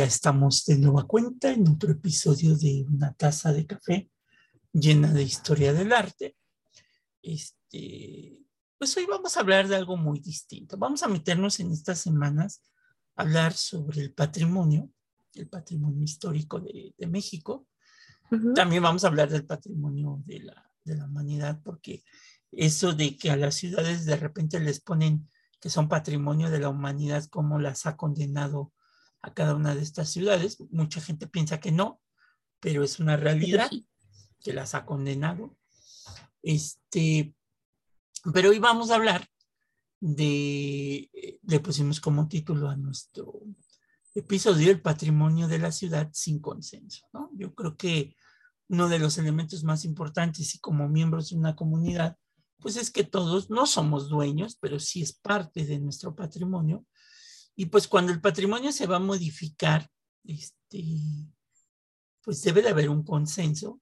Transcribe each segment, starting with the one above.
Ya estamos de nueva cuenta en otro episodio de Una taza de café llena de historia del arte. Este, pues hoy vamos a hablar de algo muy distinto. Vamos a meternos en estas semanas a hablar sobre el patrimonio, el patrimonio histórico de, México. También vamos a hablar del patrimonio de la, de la humanidad, porque eso de que a las ciudades de repente les ponen que son patrimonio de la humanidad, como las ha condenado a cada una de estas ciudades. Mucha gente piensa que no, pero es una realidad que las ha condenado. Este, pero hoy vamos a hablar de, le pusimos como título a nuestro episodio el patrimonio de la ciudad sin consenso. ¿no? Yo creo que uno de los elementos más importantes y como miembros de una comunidad pues es que todos no somos dueños, pero sí es parte de nuestro patrimonio. Y pues cuando el patrimonio se va a modificar, este, pues debe de haber un consenso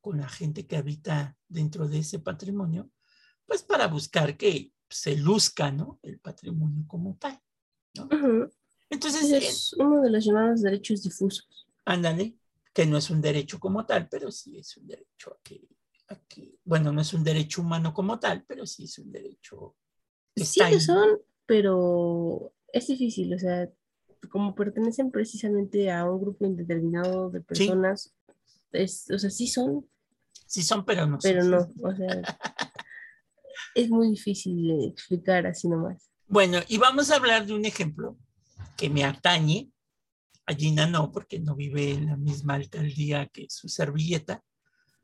con la gente que habita dentro de ese patrimonio, pues para buscar que se luzca, ¿no? El patrimonio como tal, ¿no? Entonces... Es uno de los llamados derechos difusos. Ándale, que no es un derecho como tal, pero sí es un derecho a que bueno, no es un derecho humano como tal, pero sí es un derecho. Sí que son, pero es difícil, o sea, como pertenecen precisamente a un grupo indeterminado de personas, es, o sea, sí son. Sí son, pero no. Pero no, o sea, es muy difícil explicar así nomás. Bueno, y vamos a hablar de un ejemplo que me atañe. A Gina no, porque no vive en la misma alcaldía que su servilleta,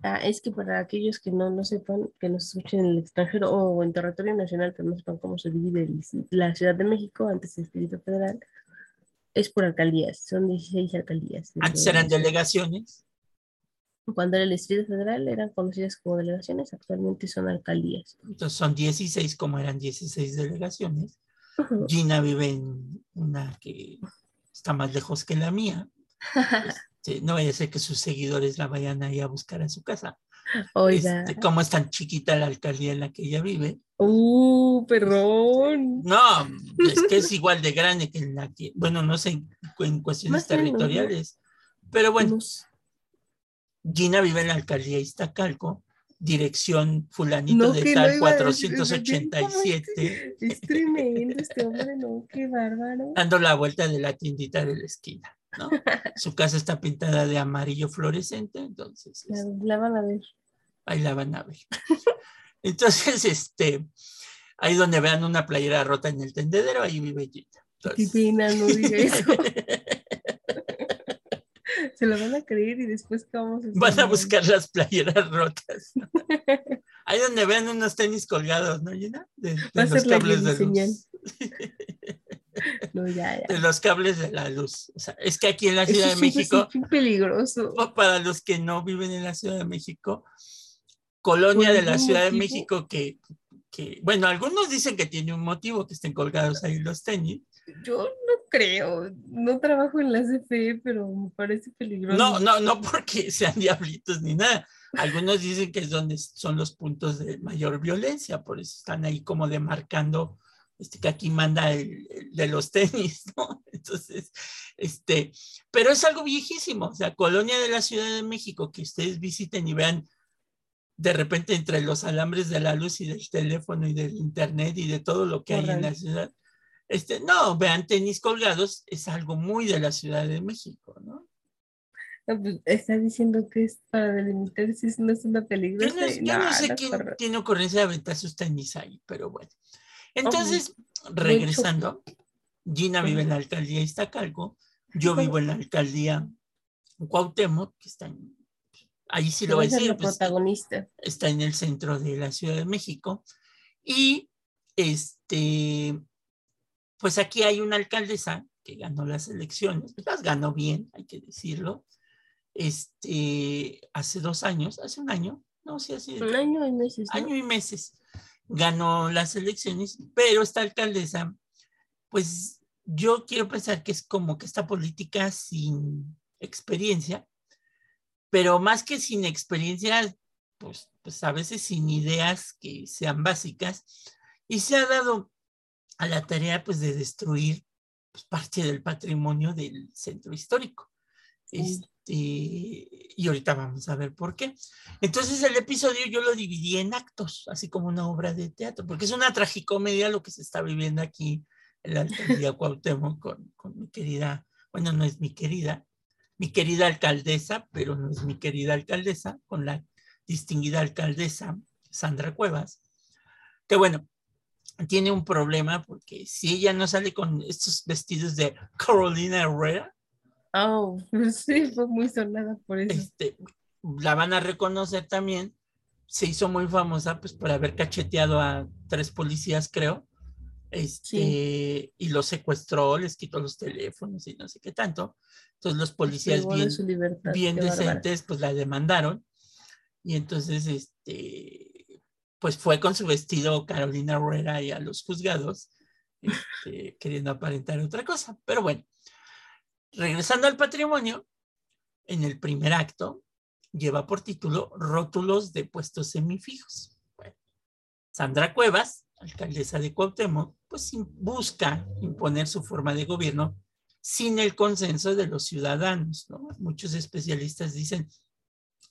Ah, es que para aquellos que no, no sepan, que nos escuchen en el extranjero o en territorio nacional, pero no sepan cómo se divide la Ciudad de México antes del Distrito Federal, es por alcaldías, son 16 alcaldías. Antes eran delegaciones. Cuando era el Distrito Federal eran conocidas como delegaciones, actualmente son alcaldías. Entonces son 16 como eran 16 delegaciones. Gina vive en una que está más lejos que la mía. Este, no vaya a ser que sus seguidores la vayan ahí a buscar a su casa. Oiga. Este, como es tan chiquita la alcaldía en la que ella vive. Uh, perdón. No, es que es igual de grande que en la que, bueno, no sé en, cuestiones territoriales, pero bueno. Gina vive en la alcaldía Iztacalco, dirección fulanito de tal 487. Es tremendo este hombre, no, qué bárbaro. Dando la vuelta de la tiendita de la esquina. Su casa está pintada de amarillo fluorescente, entonces. La, van a ver. Ahí la van a ver. Entonces, este, ahí donde vean una playera rota en el tendedero, ahí vive Gita. No diga eso. Se lo van a creer y después vamos a Van a buscar las playeras rotas. Ahí donde vean unos tenis colgados, ¿no, Gina? De, los cables de luz. de los cables de la luz. O sea, es que aquí en la Ciudad de México, es peligroso. Para los que no viven en la Ciudad de México, colonia de la Ciudad de México que, que, bueno, algunos dicen que tiene un motivo que estén colgados ahí los tenis. Yo no creo, no trabajo en la CFE, pero me parece peligroso. No, no, no porque sean diablitos ni nada. Algunos dicen que es donde son los puntos de mayor violencia, por eso están ahí como demarcando este, que aquí manda el, de los tenis, ¿no? Entonces, este, pero es algo viejísimo, o sea, Colonia de la Ciudad de México, que ustedes visiten y vean de repente entre los alambres de la luz y del teléfono y del internet y de todo lo que hay en la ciudad, este, no, vean tenis colgados, es algo muy de la Ciudad de México, ¿no? pues, está diciendo que es para delimitar si es una peligrosa. Yo no, sé quién tiene ocurrencia de aventar sus tenis ahí, pero bueno. Entonces, regresando, Gina vive en la alcaldía Iztacalco, yo vivo en la alcaldía Cuauhtémoc, que está en, ahí sí lo voy a decir, pues, protagonista. está en el centro de la Ciudad de México, y este, pues aquí hay una alcaldesa que ganó las elecciones, las ganó bien, hay que decirlo, este, hace dos años, hace un año, no, sí, hace un año y meses. Año y meses ganó las elecciones, pero esta alcaldesa, pues yo quiero pensar que es como que esta política sin experiencia, pero más que sin experiencia, pues, pues a veces sin ideas que sean básicas, y se ha dado a la tarea pues de destruir pues, parte del patrimonio del centro histórico. Este, y ahorita vamos a ver por qué. Entonces el episodio yo lo dividí en actos, así como una obra de teatro, porque es una tragicomedia lo que se está viviendo aquí en la alcaldía Cuauhtémoc con, con mi querida, bueno, no es mi querida, mi querida alcaldesa, pero no es mi querida alcaldesa, con la distinguida alcaldesa Sandra Cuevas, que bueno, tiene un problema porque si ella no sale con estos vestidos de Carolina Herrera, oh, sí, fue muy sonada por eso. Este, la van a reconocer también. Se hizo muy famosa pues por haber cacheteado a tres policías, creo. Este, y los secuestró, les quitó los teléfonos y no sé qué tanto. Entonces los policías bien, bien decentes pues la demandaron. Y entonces, este, pues fue con su vestido Carolina Herrera y a los juzgados, este, queriendo aparentar otra cosa. Pero bueno, regresando al patrimonio, en el primer acto lleva por título Rótulos de puestos semifijos. Sandra Cuevas, alcaldesa de Cuauhtémoc, pues busca imponer su forma de gobierno sin el consenso de los ciudadanos, ¿no? Muchos especialistas dicen,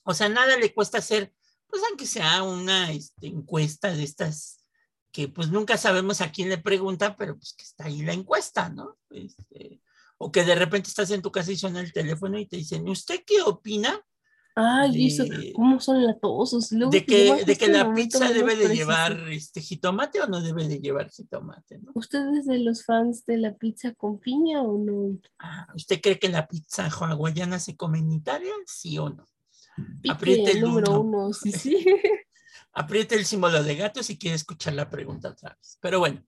o sea, nada le cuesta hacer pues aunque sea una este, encuesta de estas que pues nunca sabemos a quién le pregunta, pero pues que está ahí la encuesta, ¿no? Este, o que de repente estás en tu casa y suena el teléfono y te dicen, ¿usted qué opina? Ay, eso, ¿cómo son latosos? de que, de que la pizza debe de llevar este, jitomate o no debe de llevar jitomate, ¿no? ¿Usted es de los fans de la pizza con piña o no? Ah, ¿Usted cree que la pizza hawaiana se come en Italia? ¿Sí o no? Apriete el, número uno. sí, sí. Apriete el símbolo de gato si quiere escuchar la pregunta otra vez. Pero bueno,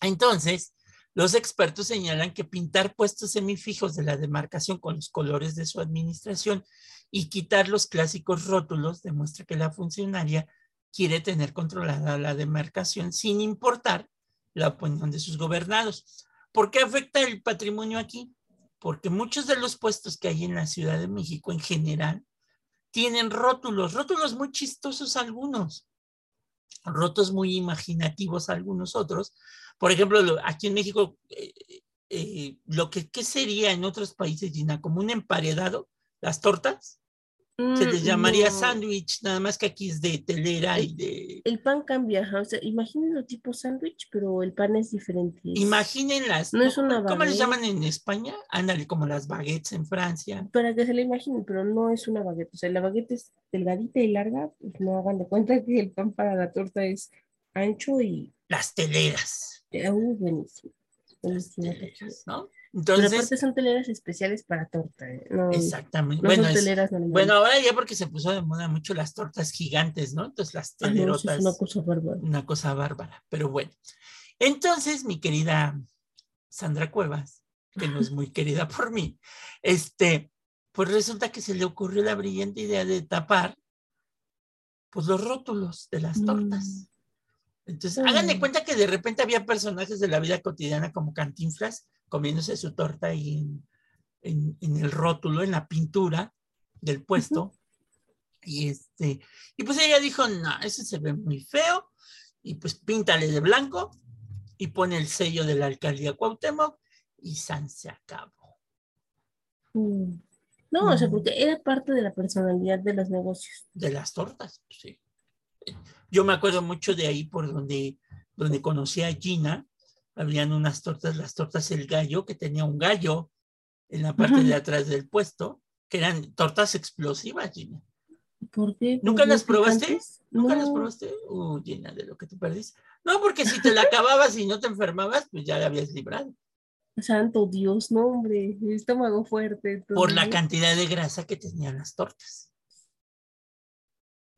entonces, los expertos señalan que pintar puestos semifijos de la demarcación con los colores de su administración y quitar los clásicos rótulos demuestra que la funcionaria quiere tener controlada la demarcación sin importar la opinión de sus gobernados. ¿Por qué afecta el patrimonio aquí? porque muchos de los puestos que hay en la Ciudad de México en general tienen rótulos, rótulos muy chistosos algunos, rotos muy imaginativos algunos otros. Por ejemplo, aquí en México, eh, eh, lo que ¿qué sería en otros países, Gina, como un emparedado, las tortas. Se les mm, llamaría sándwich, nada más que aquí es de telera y de... El pan cambia, o sea, imaginen tipo sándwich, pero el pan es diferente. Imaginen las... No es una ¿Cómo les llaman en España? Ándale, como las baguettes en Francia. Para que se le imaginen, pero no es una baguette. O sea, la baguette es delgadita y larga, pues no hagan de cuenta que el pan para la torta es ancho y... Las teleras. Uh, buenísimo. buenísimo. ¿no? Entonces, Pero aparte son teleras especiales para torta. ¿eh? exactamente. bueno, bueno, ahora ya porque se puso de moda mucho las tortas gigantes, ¿no? Entonces las ah, telerotas. una cosa bárbara. Una cosa bárbara, pero bueno. Entonces, mi querida Sandra Cuevas, que no es muy querida por mí, este, pues resulta que se le ocurrió la brillante idea de tapar pues los rótulos de las tortas. Entonces, hagan de cuenta que de repente había personajes de la vida cotidiana como Cantinflas comiéndose su torta ahí en, el rótulo, en la pintura del puesto. Y este, y pues ella dijo, no, eso se ve muy feo, y pues píntale de blanco y pone el sello de la alcaldía Cuauhtémoc y San se acabó. Mm. No, o sea, porque era parte de la personalidad de los negocios. De las tortas, sí. Yo me acuerdo mucho de ahí por donde, donde conocí a Gina, habían unas tortas, las tortas El Gallo, que tenía un gallo en la parte de atrás del puesto, que eran tortas explosivas, Gina. ¿Por qué? ¿Nunca las probaste? ¿Nunca las probaste? Uh, Gina, de lo que te perdiste. No, porque si te la acababas y no te enfermabas, pues ya la habías librado. Santo Dios, no, hombre, mi estómago fuerte. Por la cantidad de grasa que tenían las tortas.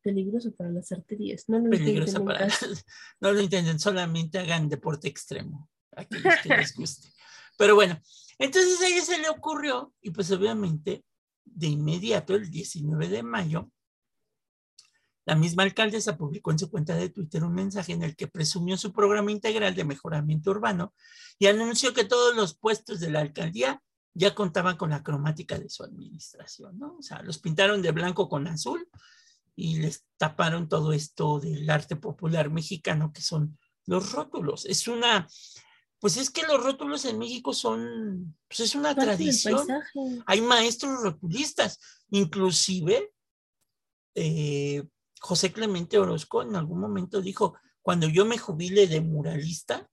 Peligroso para las arterias. No lo Peligroso para No lo entienden, solamente hagan deporte extremo. Aquellos que les guste. Pero bueno, entonces a ella se le ocurrió, y pues obviamente, de inmediato, el 19 de mayo, la misma alcaldesa publicó en su cuenta de Twitter un mensaje en el que presumió su programa integral de mejoramiento urbano y anunció que todos los puestos de la alcaldía ya contaban con la cromática de su administración, ¿no? O sea, los pintaron de blanco con azul y les taparon todo esto del arte popular mexicano que son los rótulos. Es una, Pues es que los rótulos en México son, pues es una tradición. Hay maestros rotulistas, inclusive eh, José Clemente Orozco en algún momento dijo, cuando yo me jubile de muralista,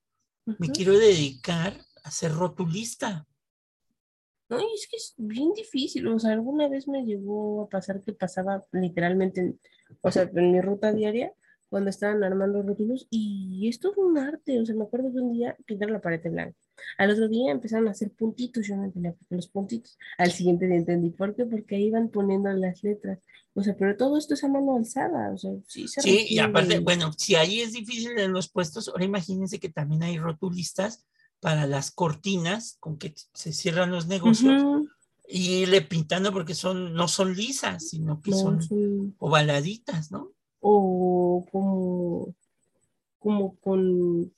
me quiero dedicar a ser rotulista. No, y es que es bien difícil. O sea, alguna vez me llegó a pasar que pasaba literalmente, en- o sea, en mi ruta diaria, cuando estaban armando rótulos, y es todo un arte. O sea, me acuerdo que un día pintaron la pared de blanco. Al otro día empezaron a hacer puntitos, yo no entendía por qué los puntitos. Al siguiente día entendí por qué, porque ahí iban poniendo las letras. O sea, pero todo esto es a mano alzada. O sea, sí se Sí, y aparte, bueno, si ahí es difícil en los puestos, ahora imagínense que también hay rotulistas para las cortinas con que se cierran los negocios Ujú. y le pintando porque son, no son lisas, sino que No, son sí. ovaladitas, ¿no? o como, como con,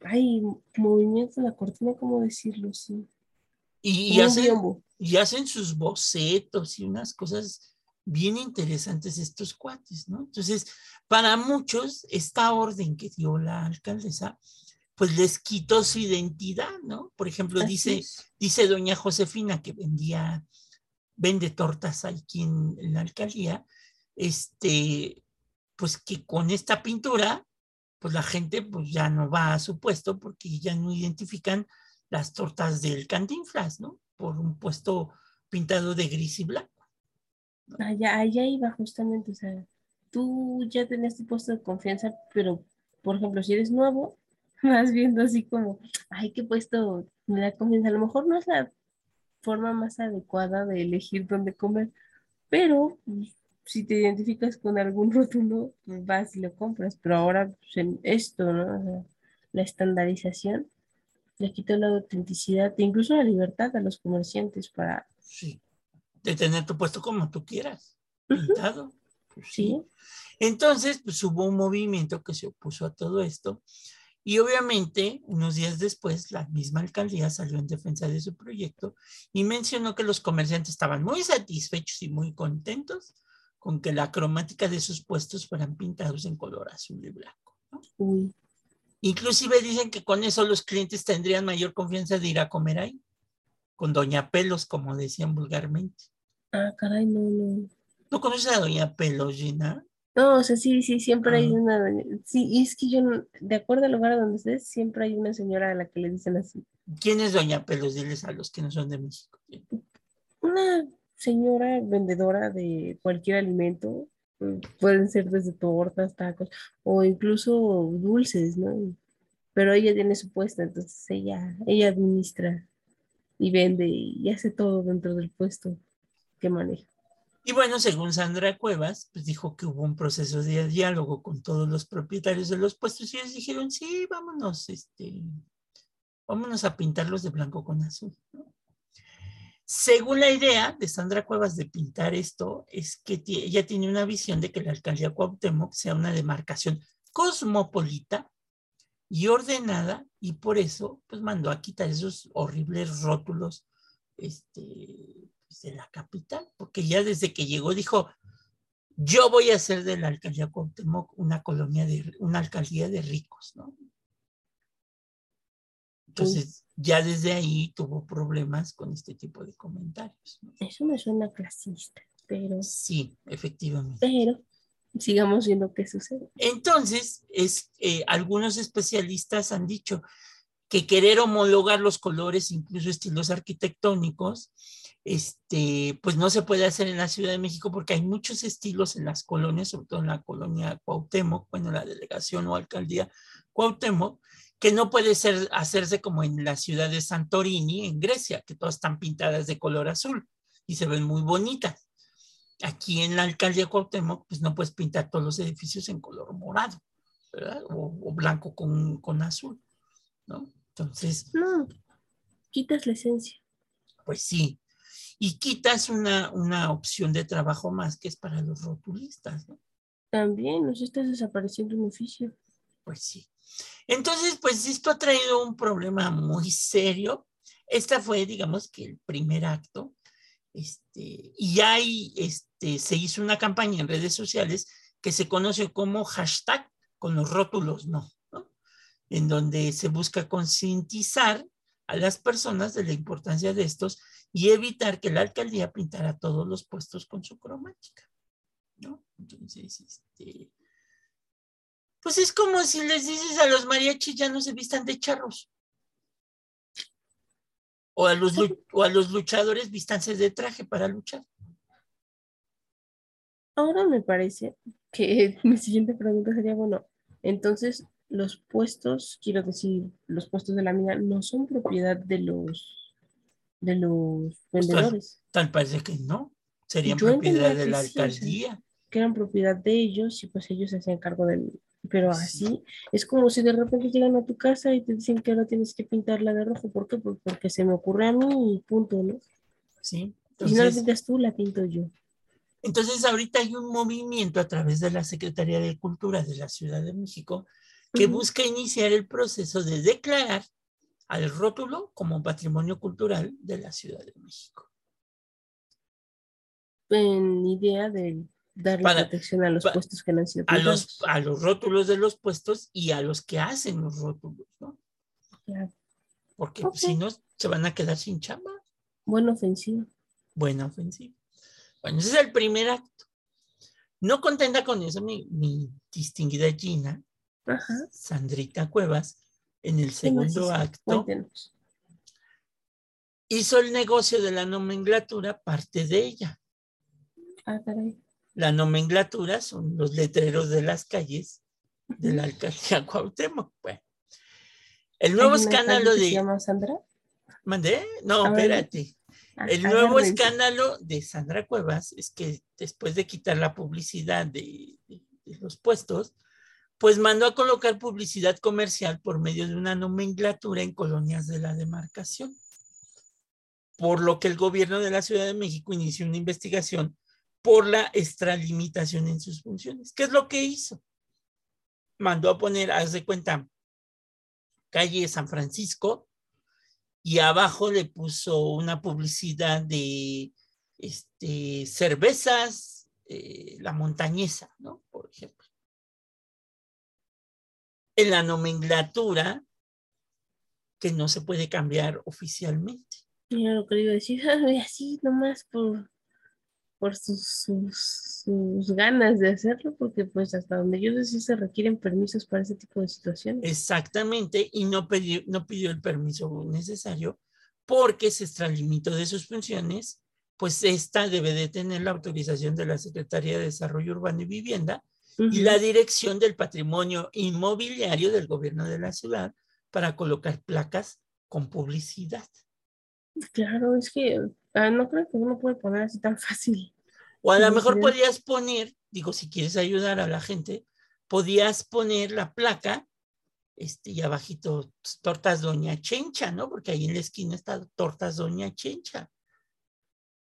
ay, movimiento de la cortina, ¿cómo decirlo? Sí. Y, y hacen, y hacen sus bocetos y unas cosas bien interesantes estos cuates, ¿no? Entonces, para muchos, esta orden que dio la alcaldesa, pues les quitó su identidad, ¿no? Por ejemplo, Así dice, es. dice doña Josefina que vendía, vende tortas aquí en, en la alcaldía, este, pues que con esta pintura, pues la gente pues ya no va a su puesto porque ya no identifican las tortas del Cantinflas, ¿no? Por un puesto pintado de gris y blanco. Allá, allá iba justamente, o sea, tú ya tenías tu puesto de confianza, pero, por ejemplo, si eres nuevo, vas viendo así como, ay, qué puesto me da confianza. A lo mejor no es la forma más adecuada de elegir dónde comer, pero si te identificas con algún rótulo, vas y lo compras. Pero ahora, pues, en esto, ¿no? O sea, la estandarización le quitó la autenticidad e incluso la libertad a los comerciantes para, Sí. De tener tu puesto como tú quieras, pintado. Pues sí. sí, Entonces, pues hubo un movimiento que se opuso a todo esto y obviamente unos días después la misma alcaldía salió en defensa de su proyecto y mencionó que los comerciantes estaban muy satisfechos y muy contentos con que la cromática de sus puestos fueran pintados en color azul y blanco. ¿no? uy, Inclusive dicen que con eso los clientes tendrían mayor confianza de ir a comer ahí, con Doña Pelos, como decían vulgarmente. ah, caray, no, no. ¿No conoces a Doña Pelos, Gina? No, o sea, sí, sí, siempre hay Ah. una, doña- sí, y es que yo, de acuerdo al lugar donde estés, siempre hay una señora a la que le dicen así. ¿Quién es Doña Pelos? Diles a los que no son de México. Una señora vendedora de cualquier alimento, mm, pueden ser desde tortas, tacos, o incluso dulces, ¿no? Pero ella tiene su puesto, entonces ella, ella administra y vende y hace todo dentro del puesto que maneja. Y bueno, según Sandra Cuevas, pues dijo que hubo un proceso de diálogo con todos los propietarios de los puestos y ellos dijeron, sí, vámonos, este, vámonos a pintarlos de blanco con azul. Según la idea de Sandra Cuevas de pintar esto, es que ella tiene una visión de que la alcaldía Cuauhtémoc sea una demarcación cosmopolita y ordenada y por eso pues mandó a quitar esos horribles rótulos este, pues, de la capital, porque ya desde que llegó dijo, yo voy a hacer de la alcaldía Cuauhtémoc una colonia de, una alcaldía de ricos, ¿no? Entonces, ya desde ahí tuvo problemas con este tipo de comentarios. ¿no? Eso me suena clasista, pero, Sí, efectivamente. pero sigamos viendo qué sucede. Entonces, es, eh, algunos especialistas han dicho que querer homologar los colores, incluso estilos arquitectónicos, este, pues no se puede hacer en la Ciudad de México porque hay muchos estilos en las colonias, sobre todo en la colonia Cuauhtémoc, bueno, la delegación o alcaldía Cuauhtémoc, que no puede ser, hacerse como en la ciudad de Santorini, en Grecia, que todas están pintadas de color azul y se ven muy bonitas. Aquí en la alcaldía Cuauhtémoc, pues no puedes pintar todos los edificios en color morado, ¿verdad? O, o blanco con, con azul, ¿no? Entonces, No, quitas la esencia. pues sí. Y quitas una, una opción de trabajo más que es para los rotulistas, ¿no? También nos estás desapareciendo un oficio. Pues sí. Entonces, pues esto ha traído un problema muy serio. Esta fue, digamos, que el primer acto. Este, y ahí este, se hizo una campaña en redes sociales que se conoció como hashtag con los rótulos no. ¿no? en donde se busca concientizar a las personas de la importancia de estos y evitar que la alcaldía pintara todos los puestos con su cromática. ¿no? Entonces, este, pues es como si les dices a los mariachis ya no se vistan de charros. O a los, o a los luchadores vistanse de traje para luchar. Ahora me parece que mi siguiente pregunta sería, bueno, entonces los puestos, quiero decir, los puestos de la mina no son propiedad de los de los pues vendedores. tal, parece que no, serían propiedad de la alcaldía. que eran propiedad de ellos y pues ellos se hacían cargo del... Pero así es como si de repente llegan a tu casa y te dicen que ahora tienes que pintarla de rojo. ¿Por qué? Pues porque se me ocurre a mí y punto, ¿no? Sí. y no la pintas tú, la pinto yo. Entonces, ahorita hay un movimiento a través de la Secretaría de Cultura de la Ciudad de México que busca iniciar el proceso de declarar al rótulo como patrimonio cultural de la Ciudad de México. En idea de darle protección a los puestos que no han sido a los, a los rótulos de los puestos y a los que hacen los rótulos, ¿no? Claro. Porque si no, se van a quedar sin chamba. Buena ofensiva. Buena ofensiva. Bueno, ese es el primer acto. No contenta con eso, mi, distinguida Gina, Sandrita Cuevas, en el segundo acto, hizo el negocio de la nomenclatura parte de ella. Ah, la nomenclatura son los letreros de las calles de la alcaldía Cuauhtémoc. Bueno, el nuevo escándalo de... ¿Se llama Sandra? ¿Mandé? No, espérate. El nuevo escándalo de Sandra Cuevas es que después de quitar la publicidad de, los puestos, pues mandó a colocar publicidad comercial por medio de una nomenclatura en colonias de la demarcación. Por lo que el gobierno de la Ciudad de México inició una investigación por la extralimitación en sus funciones. ¿Qué es lo que hizo? Mandó a poner, haz de cuenta, calle San Francisco, y abajo le puso una publicidad de este, cervezas, eh, la montañesa, ¿no? Por ejemplo. En la nomenclatura que no se puede cambiar oficialmente. Mira lo que iba a decir, así nomás por por sus, sus, ganas de hacerlo, porque pues hasta donde yo sé se requieren permisos para ese tipo de situaciones. Exactamente, y no pidió, no pidió el permiso necesario porque se extralimitó de sus funciones, pues esta debe de tener la autorización de la Secretaría de Desarrollo Urbano y Vivienda y la Dirección del Patrimonio Inmobiliario del Gobierno de la Ciudad para colocar placas con publicidad. Claro, es que Ah, no creo que uno puede poner así tan fácil. O a lo mejor podrías poner, digo, si quieres ayudar a la gente, podías poner la placa, este, y abajito, pues, tortas Doña Chencha, ¿no? Porque ahí en la esquina está tortas Doña Chencha.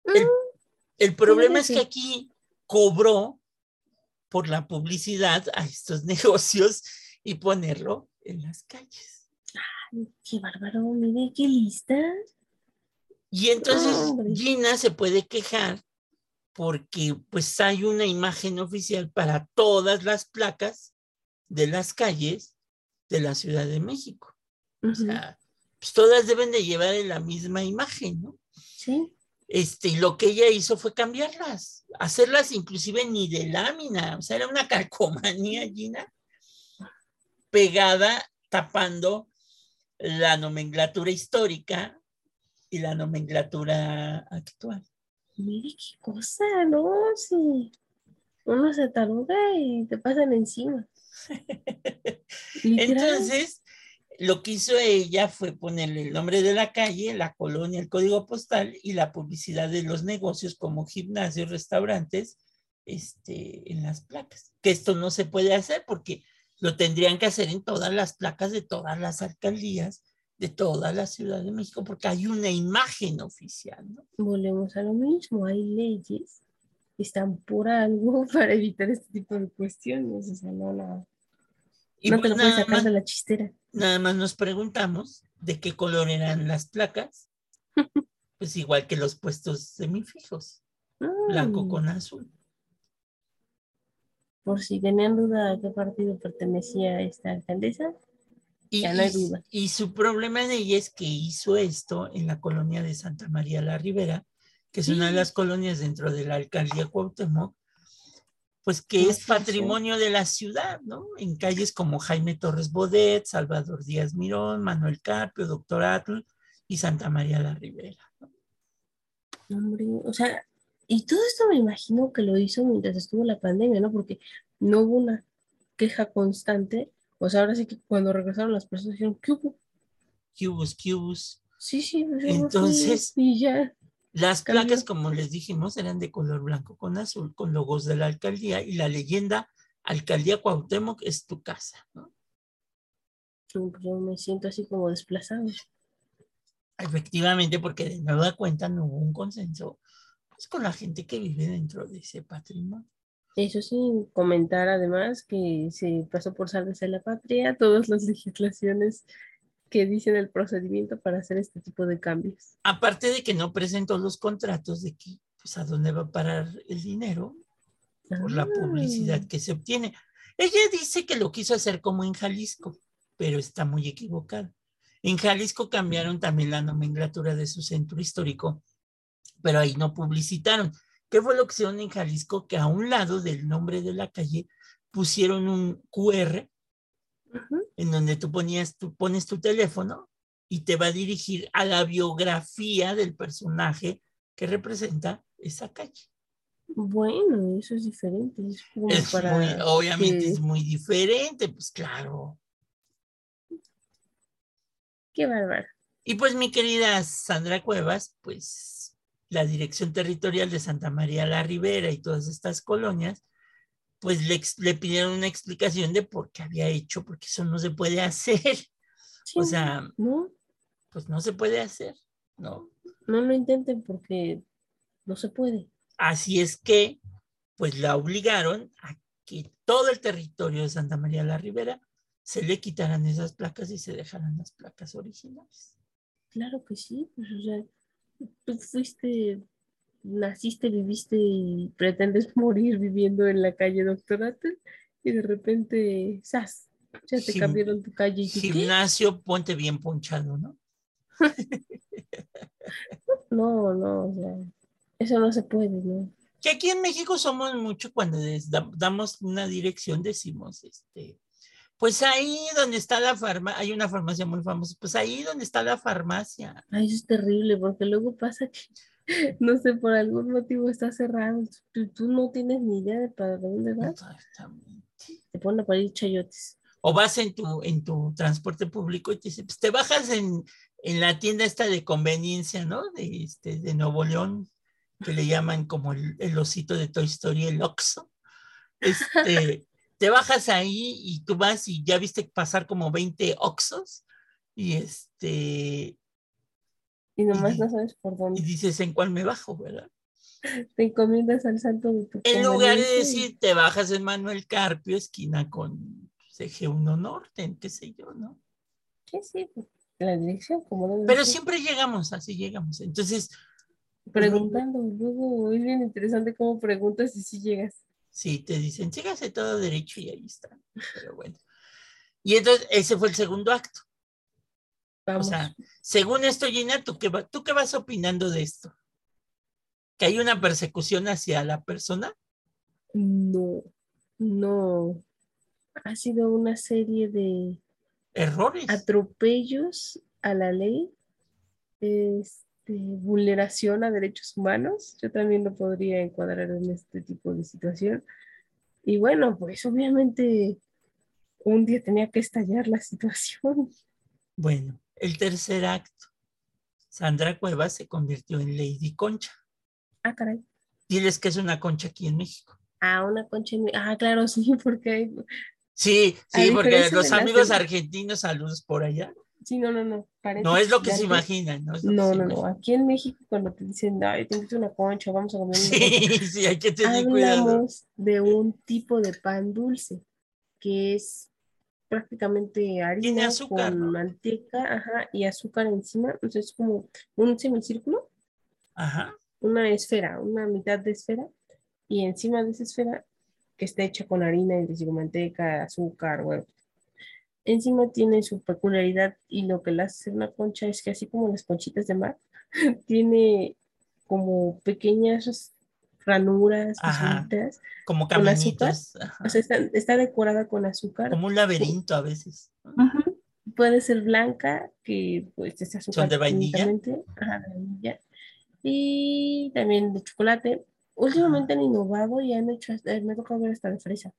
El, mm, problema es que aquí cobró por la publicidad a estos negocios y ponerlo en las calles. Ay, qué bárbaro, mire, qué lista. Y entonces Gina se puede quejar porque pues hay una imagen oficial para todas las placas de las calles de la Ciudad de México. O sea, pues todas deben de llevar la misma imagen, ¿no? Sí. Este, y lo que ella hizo fue cambiarlas, hacerlas inclusive ni de lámina, o sea, era una calcomanía, Gina, pegada, tapando la nomenclatura histórica y la nomenclatura actual. Mire qué cosa, ¿no? Sí. Uno se taruga y te pasan encima. Entonces, lo que hizo ella fue ponerle el nombre de la calle, la colonia, el código postal y la publicidad de los negocios como gimnasios, restaurantes, este, en las placas. Que esto no se puede hacer porque lo tendrían que hacer en todas las placas de todas las alcaldías de toda la Ciudad de México, porque hay una imagen oficial. ¿no? Volvemos a lo mismo, hay leyes que están por algo para evitar este tipo de cuestiones, o sea, no, no, y no te pues lo puedes sacar de la chistera. Nada más nos preguntamos de qué color eran las placas, pues igual que los puestos semifijos, blanco con azul. Por si tenían duda a qué partido pertenecía esta alcaldesa, Y, Ya no hay duda. y su problema de ella es que hizo esto en la colonia de Santa María la Ribera, que es una de las colonias dentro de la alcaldía Cuauhtémoc, pues que es patrimonio de la ciudad, ¿no? En calles como Jaime Torres Bodet, Salvador Díaz Mirón, Manuel Carpio, Doctor Atl y Santa María la Ribera. Hombre, o sea, y todo esto me imagino que lo hizo mientras estuvo la pandemia, ¿no? Porque no hubo una queja constante. O sea, ahora sí que cuando regresaron las personas dijeron, ¿qué hubo? Cubos, cubos. Sí, sí, pues, yo me fui Entonces- Y ya. Las placas, como les dijimos, eran de color blanco con azul, con logos de la alcaldía y la leyenda Alcaldía Cuauhtémoc es tu casa, ¿no? Pues, Yo me siento así como desplazado. Efectivamente, porque de nueva cuenta no hubo un consenso pues, con la gente que vive dentro de ese patrimonio. Eso sí, comentar además que se pasó por salvarse la patria todas las legislaciones que dicen el procedimiento para hacer este tipo de cambios. Aparte de que no presentó los contratos de que, pues, a dónde va a parar el dinero por la publicidad Ah, que se obtiene. Ella dice que lo quiso hacer como en Jalisco, pero está muy equivocada. En Jalisco cambiaron también la nomenclatura de su centro histórico, pero ahí no publicitaron. ¿Qué fue lo que hicieron en Jalisco? Que a un lado del nombre de la calle pusieron un QR en donde tú ponías, tú pones tu teléfono y te va a dirigir a la biografía del personaje que representa esa calle. Bueno, eso es diferente. Es para muy- obviamente que- es muy diferente, pues claro. Qué bárbaro. Y pues mi querida Sandra Cuevas, pues la Dirección Territorial de Santa María la Ribera y todas estas colonias, pues le, le pidieron una explicación de por qué había hecho, porque eso no se puede hacer. Sí, O sea, no, pues no se puede hacer, ¿no? no lo intenten porque no se puede. Así es que, pues la obligaron a que todo el territorio de Santa María la Ribera se le quitaran esas placas y se dejaran las placas originales. Claro que sí, pues, o sea, tú fuiste, naciste, viviste y pretendes morir viviendo en la calle Doctorata y de repente, ¡zas! Ya te Gim- cambiaron tu calle y tú, ¿qué? Gimnasio, ponte bien ponchado, ¿no? No, no, o sea, eso no se puede, ¿no? Que aquí en México somos mucho cuando les da- damos una dirección, decimos, este, pues ahí donde está la farmacia, hay una farmacia muy famosa, pues ahí donde está la farmacia. Ay, eso es terrible porque luego pasa que, no sé, por algún motivo está cerrado, tú, tú no tienes ni idea de para dónde vas, te ponen a parir chayotes. O vas en tu, en tu transporte público y te dice, pues te bajas en, en la tienda esta de conveniencia, ¿no? De, este, de Nuevo León, que le llaman como el, el osito de Toy Story, el Oxxo. Este, te bajas ahí y tú vas y ya viste pasar como 20 Oxxos y este, Y nomás Y- no sabes por y dónde. dices en cuál me bajo, ¿verdad? Te encomiendas al santo de tu En lugar de y- decir, te bajas en Manuel Carpio, esquina con pues, Eje 1 Norte, qué sé yo, ¿no? Sí, sí, pues, la dirección, como Pero siempre llegamos, así llegamos. Entonces, Preguntando, luego es bien interesante cómo preguntas y si llegas. sí, te dicen, sígase todo derecho y ahí está. Pero bueno. Y entonces, ese fue el segundo acto. Vamos. O sea, según esto, Gina, ¿tú qué, va- ¿tú qué vas opinando de esto? ¿Que hay una persecución hacia la persona? no, no. Ha sido una serie de Errores. atropellos a la ley, este, vulneración a derechos humanos. Yo también lo podría encuadrar en este tipo de situación. Y bueno, pues obviamente un día tenía que estallar la situación. Bueno, el tercer acto. Sandra Cuevas se convirtió en Lady Concha. Ah, caray. Diles que es una concha aquí en México. Ah, una concha. en- Ah, claro, sí, porque hay... Sí, sí, porque los las amigos argentinos, saludos por allá. Sí, no, no, no. parece No es lo que se imaginan, ¿no? es lo que No, no, no. Aquí en México, cuando te dicen, ay, te invito una concha, vamos a comer una concha", Sí, sí, hay que tener cuidado. Hablamos de un tipo de pan dulce que es prácticamente harina azúcar, con ¿no? manteca ajá, y azúcar encima. Entonces es como un semicírculo, Ajá. una esfera, una mitad de esfera, y encima de esa esfera que está hecha con harina y digo manteca, azúcar, bueno. Encima tiene su peculiaridad y lo que le hace una concha es que así como las conchitas de mar, tiene como pequeñas ranuras, como caminitos. O sea, está, decorada con azúcar. Como un laberinto a veces. Puede ser blanca, que pues es azúcar. Son de vainilla. Ajá, de vainilla. Y también de chocolate. Últimamente han innovado y han hecho, me ha tocado ver hasta de fresa.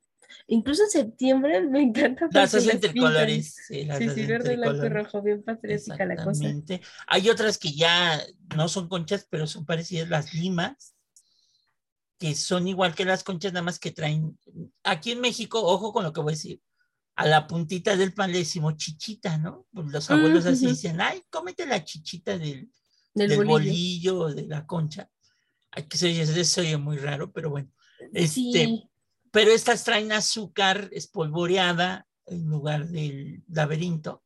Incluso en septiembre me encanta. Las hacen tricolores. Sí, sí, sí verde, blanco y rojo, bien patriótica la cosa. Hay otras que ya no son conchas, pero son parecidas, las limas, que son igual que las conchas, nada más que traen. Aquí en México, ojo con lo que voy a decir, a la puntita del pan le decimos chichita, ¿no? Pues los abuelos así dicen, ay, cómete la chichita del, del, bolillo. o de la concha. Ay, que se oye, muy raro, pero bueno. Este, pero estas traen azúcar espolvoreada en lugar del laberinto.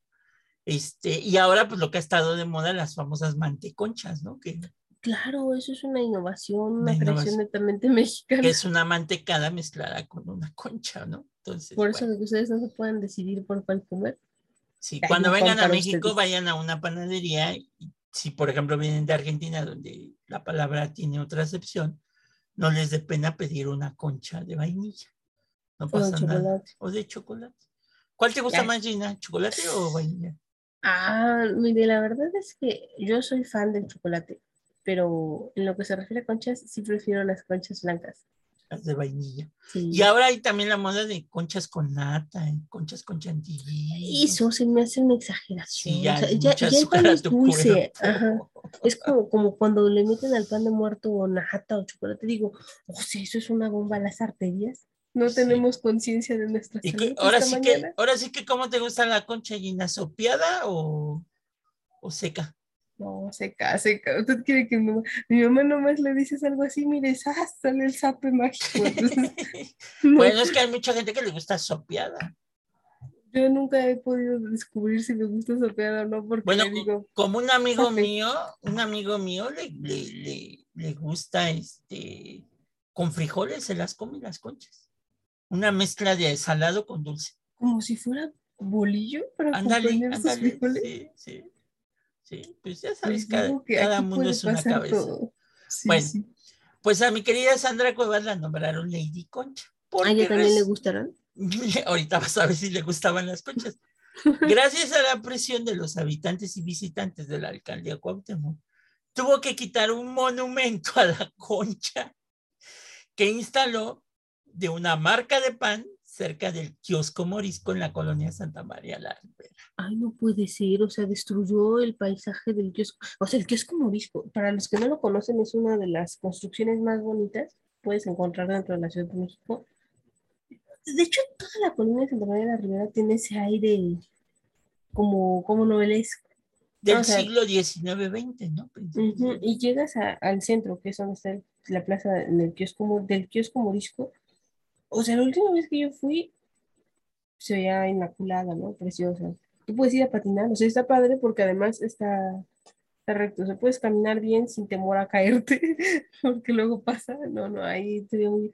Este, y ahora, pues lo que ha estado de moda, las famosas manteconchas, ¿no? Que, claro, eso es una innovación, una, creación netamente mexicana. Que es una mantecada mezclada con una concha, ¿no? Entonces, por eso que ustedes no se pueden decidir por cuál comer. Sí, cuando vengan a México, vayan a una panadería. Y, si, por ejemplo, vienen de Argentina, donde la palabra tiene otra acepción, no les dé pena pedir una concha de vainilla. No pasa o nada. O de chocolate. ¿Cuál te gusta más, Gina? ¿Chocolate o vainilla? Ah, mire, la verdad es que yo soy fan del chocolate, pero en lo que se refiere a conchas, sí prefiero las conchas blancas. Las de vainilla. Y ahora hay también la moda de conchas con nata, ¿eh? conchas con chantilly. Eso se me hace una exageración. ya, ya, el pan es dulce. Es como, como cuando le meten al pan de muerto nata o chocolate. Digo, o sea, eso es una bomba a las arterias. No tenemos conciencia de nuestra salud. ahora sí que, ahora sí que, ¿cómo te gusta la concha Gina? ¿Sopeada o, o seca? No, seca, seca. Usted quiere que mi mamá, mi mamá nomás le dices algo así, mire, sale el sape mágico. Bueno, es que hay mucha gente que le gusta sopeada. Yo nunca he podido descubrir si me gusta sopeada o no, porque bueno, digo, como un amigo mío, un amigo mío le, le, le, gusta este con frijoles, se las come las conchas. Una mezcla de salado con dulce. Como si fuera bolillo para acompañar sus frijoles. Sí, sí. Sí, pues ya sabes, pues cada, mundo es una cabeza. bueno, pues a mi querida Sandra Cuevas la nombraron Lady Concha. ¿A ella también le gustarán? Ahorita vas a ver si le gustaban las conchas. Gracias a la presión de los habitantes y visitantes de la alcaldía Cuauhtémoc, tuvo que quitar un monumento a la concha que instaló de una marca de pan cerca del kiosco morisco en la colonia Santa María la Ribera. Ay, no puede ser, o sea, destruyó el paisaje del kiosco. O sea, el kiosco morisco, para los que no lo conocen, es una de las construcciones más bonitas puedes encontrar dentro de la Ciudad de México. De hecho, toda la colonia Santa María la Ribera tiene ese aire como, como novelesco. Del siglo XIX-XX, ¿no? Y llegas al centro, que es donde está la plaza del kiosco, del kiosco morisco, o sea, la última vez que yo fui, se veía inmaculada, ¿no? Preciosa. Tú puedes ir a patinar, o sea, está padre porque además está, está recto, o sea, puedes caminar bien sin temor a caerte, porque luego pasa, no, no, ahí te veo muy...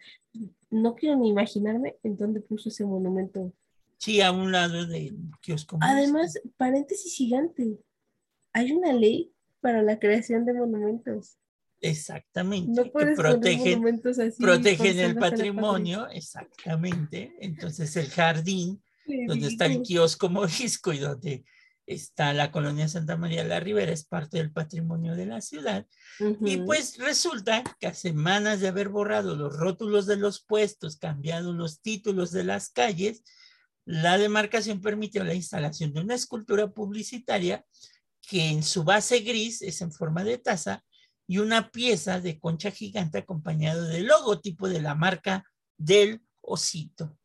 No quiero ni imaginarme en dónde puso ese monumento. Sí, a un lado del kiosco. Además, paréntesis gigante, hay una ley para la creación de monumentos. Exactamente, que protegen, protegen el patrimonio, exactamente. Entonces el jardín, donde está el kiosco morisco y donde está la colonia Santa María de la Ribera, es parte del patrimonio de la ciudad. Y pues resulta que a semanas de haber borrado los rótulos de los puestos, cambiado los títulos de las calles, la demarcación permitió la instalación de una escultura publicitaria que en su base gris es en forma de taza y una pieza de concha gigante acompañado del logotipo de la marca del osito.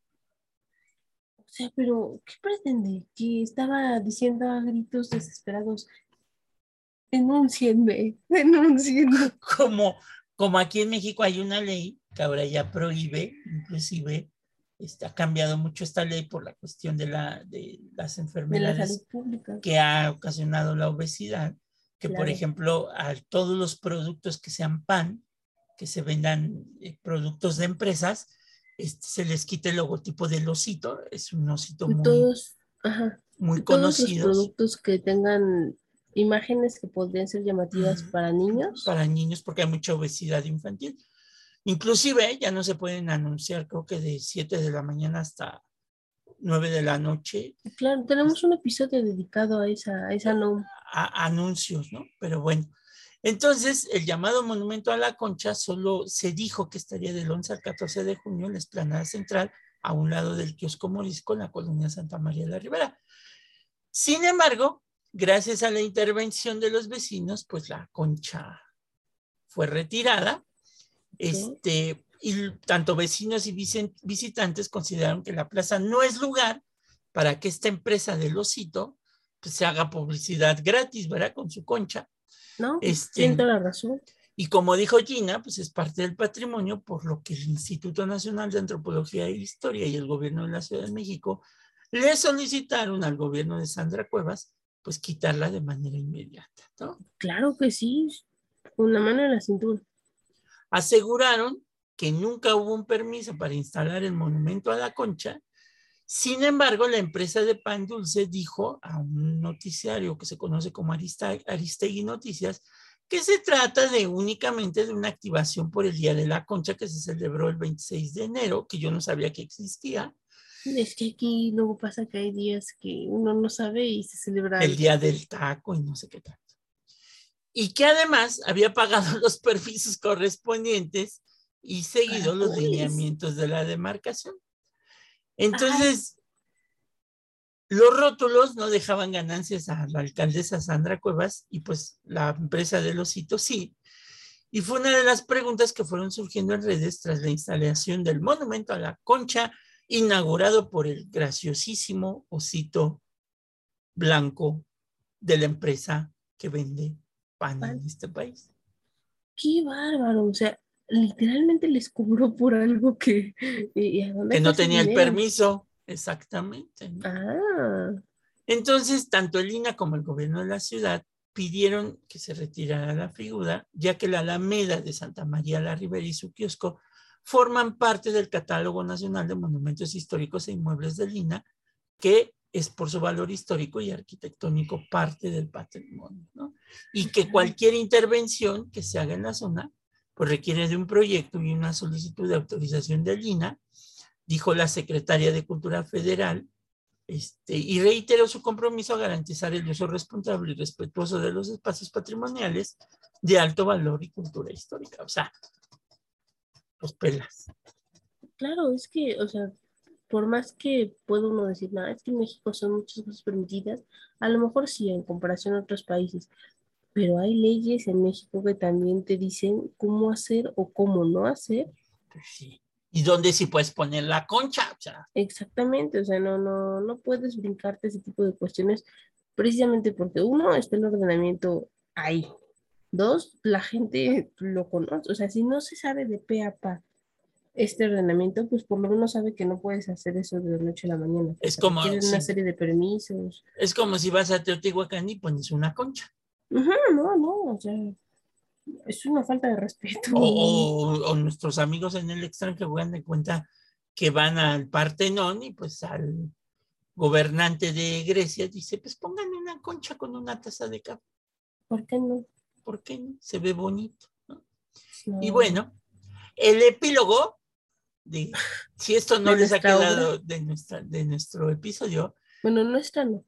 O sea, pero ¿qué pretende? Que estaba diciendo a gritos desesperados, denúncienme, denúncienme. Como, como aquí en México hay una ley que ahora ya prohíbe, inclusive, este, ha cambiado mucho esta ley por la cuestión de, la, de las enfermedades que ha ocasionado la obesidad que por ejemplo a todos los productos que sean pan, que se vendan eh, productos de empresas, este, se les quite el logotipo del osito, es un osito muy, Ajá. muy Todos los productos que tengan imágenes que podrían ser llamativas Mm, para niños. para niños porque hay mucha obesidad infantil. Inclusive ya no se pueden anunciar, creo que de 7 de la mañana hasta 9 de la noche, Claro, tenemos un episodio dedicado a esa, a esa no. A- anuncios, ¿no? Pero bueno. Entonces, el llamado Monumento a la Concha solo se dijo que estaría del 11 al 14 de junio en la explanada central, a un lado del kiosco Morisco, en la colonia Santa María de la Ribera. Sin embargo, gracias a la intervención de los vecinos, pues la concha fue retirada. Este, y tanto vecinos y visitantes consideraron que la plaza no es lugar para que esta empresa del osito se haga publicidad gratis, ¿verdad? Con su concha. ¿No? Este, Tiene toda la razón. Y como dijo Gina, pues es parte del patrimonio, por lo que el Instituto Nacional de Antropología e Historia y el gobierno de la Ciudad de México le solicitaron al gobierno de Sandra Cuevas, pues quitarla de manera inmediata, ¿no? Claro que sí. Con la mano en la cintura. Aseguraron que nunca hubo un permiso para instalar el monumento a la concha. Sin embargo, la empresa de pan dulce dijo a un noticiario que se conoce como Aristegui Noticias que se trata de únicamente de una activación por el Día de la Concha que se celebró el 26 de enero, que yo no sabía que existía, Es que aquí luego pasa que hay días que uno no sabe y se celebra. el Día del Taco y no sé qué tanto. Y que además había pagado los permisos correspondientes y seguido los lineamientos de la demarcación. Entonces, los rótulos no dejaban ganancias a la alcaldesa Sandra Cuevas y pues la empresa de los hitos sí. Y fue una de las preguntas que fueron surgiendo en redes tras la instalación del monumento a la concha inaugurado por el graciosísimo osito blanco de la empresa que vende pan en Pan. este país. Qué bárbaro. O sea, literalmente les cobró por algo que. ¿y a dónde Que no tenía el permiso, exactamente. ¿no? Ah, Entonces, tanto el INA como el gobierno de la ciudad pidieron que se retirara la figura, ya que la Alameda de Santa María la Ribera y su kiosco forman parte del Catálogo Nacional de Monumentos Históricos e Inmuebles del INA, que es por su valor histórico y arquitectónico parte del patrimonio, ¿no? Y que cualquier intervención que se haga en la zona, pues requiere de un proyecto y una solicitud de autorización del INA, dijo la secretaria de Cultura Federal, este, y reiteró su compromiso a garantizar el uso responsable y respetuoso de los espacios patrimoniales de alto valor y cultura histórica. O sea, pues pelas. claro, es que, o sea, por más que pueda uno decir, no, es que en México son muchas cosas permitidas, a lo mejor sí en comparación a otros países, pero hay leyes en México que también te dicen cómo hacer o cómo no hacer. Pues sí. ¿Y dónde sí puedes poner la concha? O sea, Exactamente, o sea, no, no, no puedes brincarte ese tipo de cuestiones precisamente porque uno, está el ordenamiento ahí. Dos, la gente lo conoce, o sea, si no se sabe de pe a pa este ordenamiento, pues por lo menos sabe que no puedes hacer eso de la noche a la mañana. Es como requieren una si- serie de permisos. es como si vas a Teotihuacán y pones una concha. No, no, o sea, es una falta de respeto. O, o- o nuestros amigos en el extranjero dan de cuenta que van al Partenón y pues al gobernante de Grecia dice, pues pongan una concha con una taza de café. ¿Por qué no? ¿Por qué no? Se ve bonito. ¿no? No. Y bueno, el epílogo, de, si esto no les ha obra. quedado de, nuestra, de nuestro episodio, Bueno, nuestra no,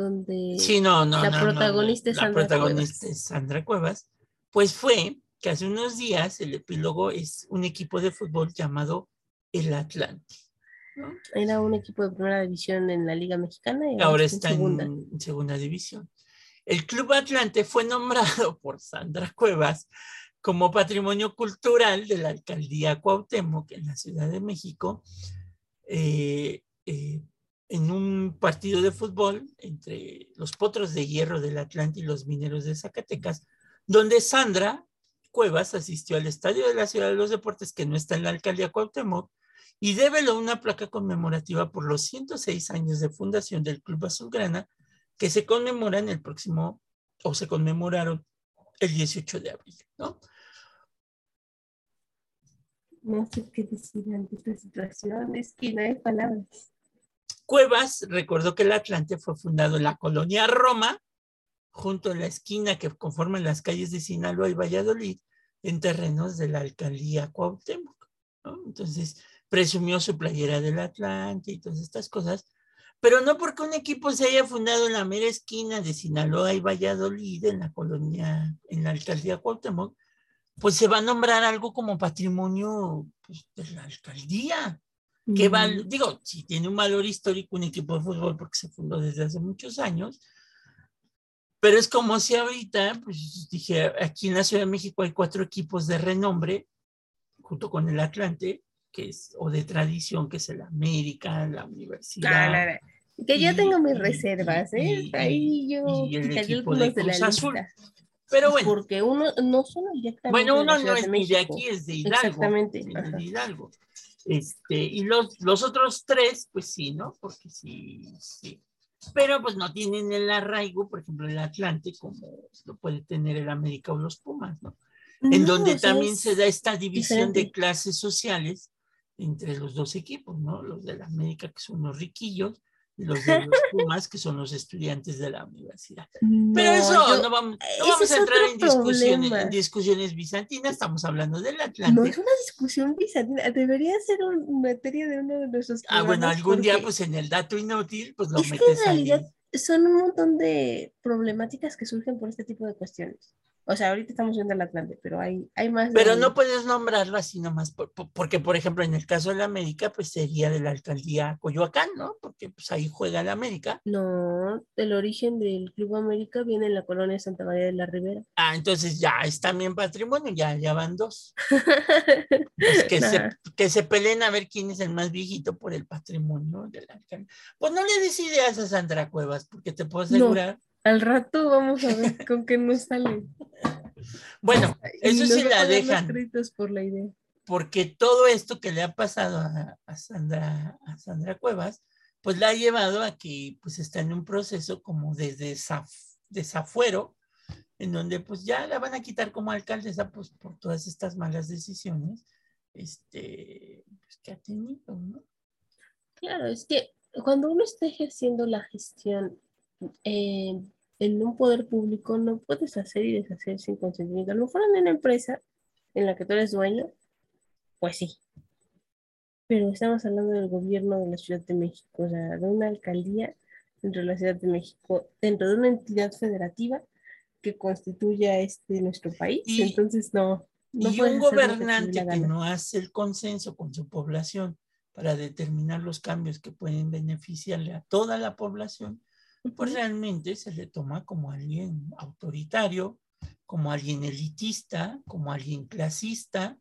donde sí, no, no, la no, no, protagonista es la Sandra protagonista Cuevas. es Sandra Cuevas, pues fue que hace unos días el epílogo es un equipo de fútbol llamado el Atlante. era un equipo de primera división en la Liga Mexicana y Ahora está segunda. en segunda división. El Club Atlante fue nombrado por Sandra Cuevas como patrimonio cultural de la alcaldía Cuauhtémoc en la Ciudad de México eh, eh, en un partido de fútbol entre los potros de hierro del Atlante y los mineros de Zacatecas, donde Sandra Cuevas asistió al estadio de la Ciudad de los Deportes, que no está en la alcaldía Cuauhtémoc, y develó una placa conmemorativa por los 106 años de fundación del Club Azulgrana, que se conmemoran el próximo, o se conmemoraron el 18 de abril, ¿no? No sé qué decir ante esta situación, es que no hay palabras. Cuevas recordó que el Atlante fue fundado en la colonia Roma, junto a la esquina que conforman las calles de Sinaloa y Valladolid, en terrenos de la alcaldía Cuauhtémoc. Entonces, presumió su playera del Atlante y todas estas cosas, pero no porque un equipo se haya fundado en la mera esquina de Sinaloa y Valladolid, en la colonia, en la alcaldía Cuauhtémoc, pues se va a nombrar algo como patrimonio pues, de la alcaldía. Que va, digo, si tiene un valor histórico un equipo de fútbol porque se fundó desde hace muchos años, pero es como si ahorita, pues dije, aquí en la Ciudad de México hay cuatro equipos de renombre, junto con el Atlante, que es, o de tradición, que es el América, la Universidad. Que yo tengo mis reservas, ¿eh? Ahí yo y el equipo de Cruz Azul. Pero bueno. Porque uno no solo directamente. Bueno, uno no es ni de aquí, es de Hidalgo. Exactamente. Es de Hidalgo. Este, y los, los otros tres, pues sí, ¿no? Porque sí, sí. Pero pues no tienen el arraigo, por ejemplo, el Atlante, como lo puede tener el América o los Pumas, ¿no? en donde también se da esta división de clases sociales entre los dos equipos, ¿no? Los de la América, que son los riquillos, los de los Pumas, que son los estudiantes de la universidad. Pero eso no vamos, a entrar en discusiones, en discusiones, bizantinas, estamos hablando del Atlante. No es una discusión bizantina, debería ser una materia de uno de nuestros Ah, bueno, algún día, pues en el dato inútil, pues lo es metes que en realidad Son un montón de problemáticas que surgen por este tipo de cuestiones. O sea, ahorita estamos viendo el Atlante, pero hay, hay más. Pero no puedes nombrarlo así nomás, porque por ejemplo en el caso de la América, pues sería de la alcaldía Coyoacán, ¿no? Porque pues ahí juega la América. No, el origen del Club América viene en la colonia Santa María de la Ribera. Ah, entonces ya es también patrimonio, ya, ya van dos. pues que, se, que se peleen a ver quién es el más viejito por el patrimonio de la alcaldía. Pues no le des ideas a Sandra Cuevas, porque te puedo asegurar. Al rato vamos a ver con qué nos sale. Bueno, eso sí la dejan. Por la idea. Porque todo esto que le ha pasado a, Sandra, a Sandra Cuevas, pues la ha llevado a que pues está en un proceso como de desafuero, en donde pues ya la van a quitar como alcaldesa pues por todas estas malas decisiones este, pues, que ha tenido, ¿no? Claro, es que cuando uno está ejerciendo la gestión eh, en un poder público no puedes hacer y deshacer sin consentimiento. A lo mejor en una empresa en la que tú eres dueño, pues sí. Pero estamos hablando del gobierno de la Ciudad de México, o sea, de una alcaldía dentro de la Ciudad de México, dentro de una entidad federativa que constituya este nuestro país. Entonces, no. no y un gobernante que no hace el consenso con su población para determinar los cambios que pueden beneficiarle a toda la población, pues realmente se le toma como alguien autoritario, como alguien elitista, como alguien clasista.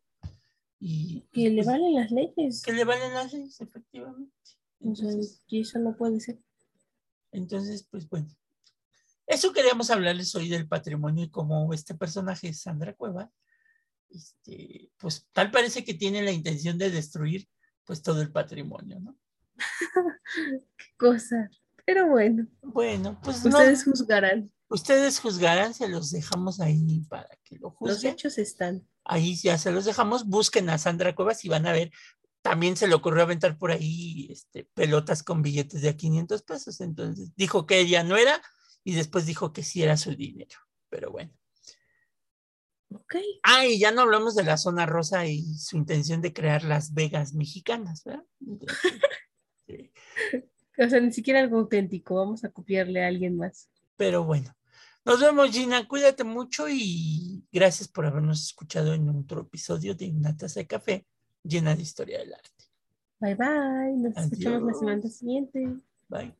Y, que le pues valen las leyes. Que le valen las leyes, efectivamente. Entonces, y eso no puede ser. Entonces, pues bueno. Eso queríamos hablarles hoy del patrimonio y cómo este personaje, Sandra Cueva, este, pues tal parece que tiene la intención de destruir pues todo el patrimonio, ¿no? Qué cosa. Pero bueno. Bueno, pues ustedes juzgarán. Ustedes juzgarán, se los dejamos ahí para que lo juzguen. Los hechos están. Ahí ya se los dejamos. Busquen a Sandra Cuevas y van a ver. También se le ocurrió aventar por ahí este, pelotas con billetes de a 500 pesos. Entonces dijo que ella no era y después dijo que sí era su dinero. Pero bueno. Ok. Ah, y ya no hablamos de la zona rosa y su intención de crear Las Vegas mexicanas, ¿verdad? sí. O sea, ni siquiera algo auténtico, vamos a copiarle a alguien más. Pero bueno, nos vemos Gina, cuídate mucho y gracias por habernos escuchado en otro episodio de Una taza de café llena de historia del arte. Bye bye, nos escuchamos la semana siguiente. Bye.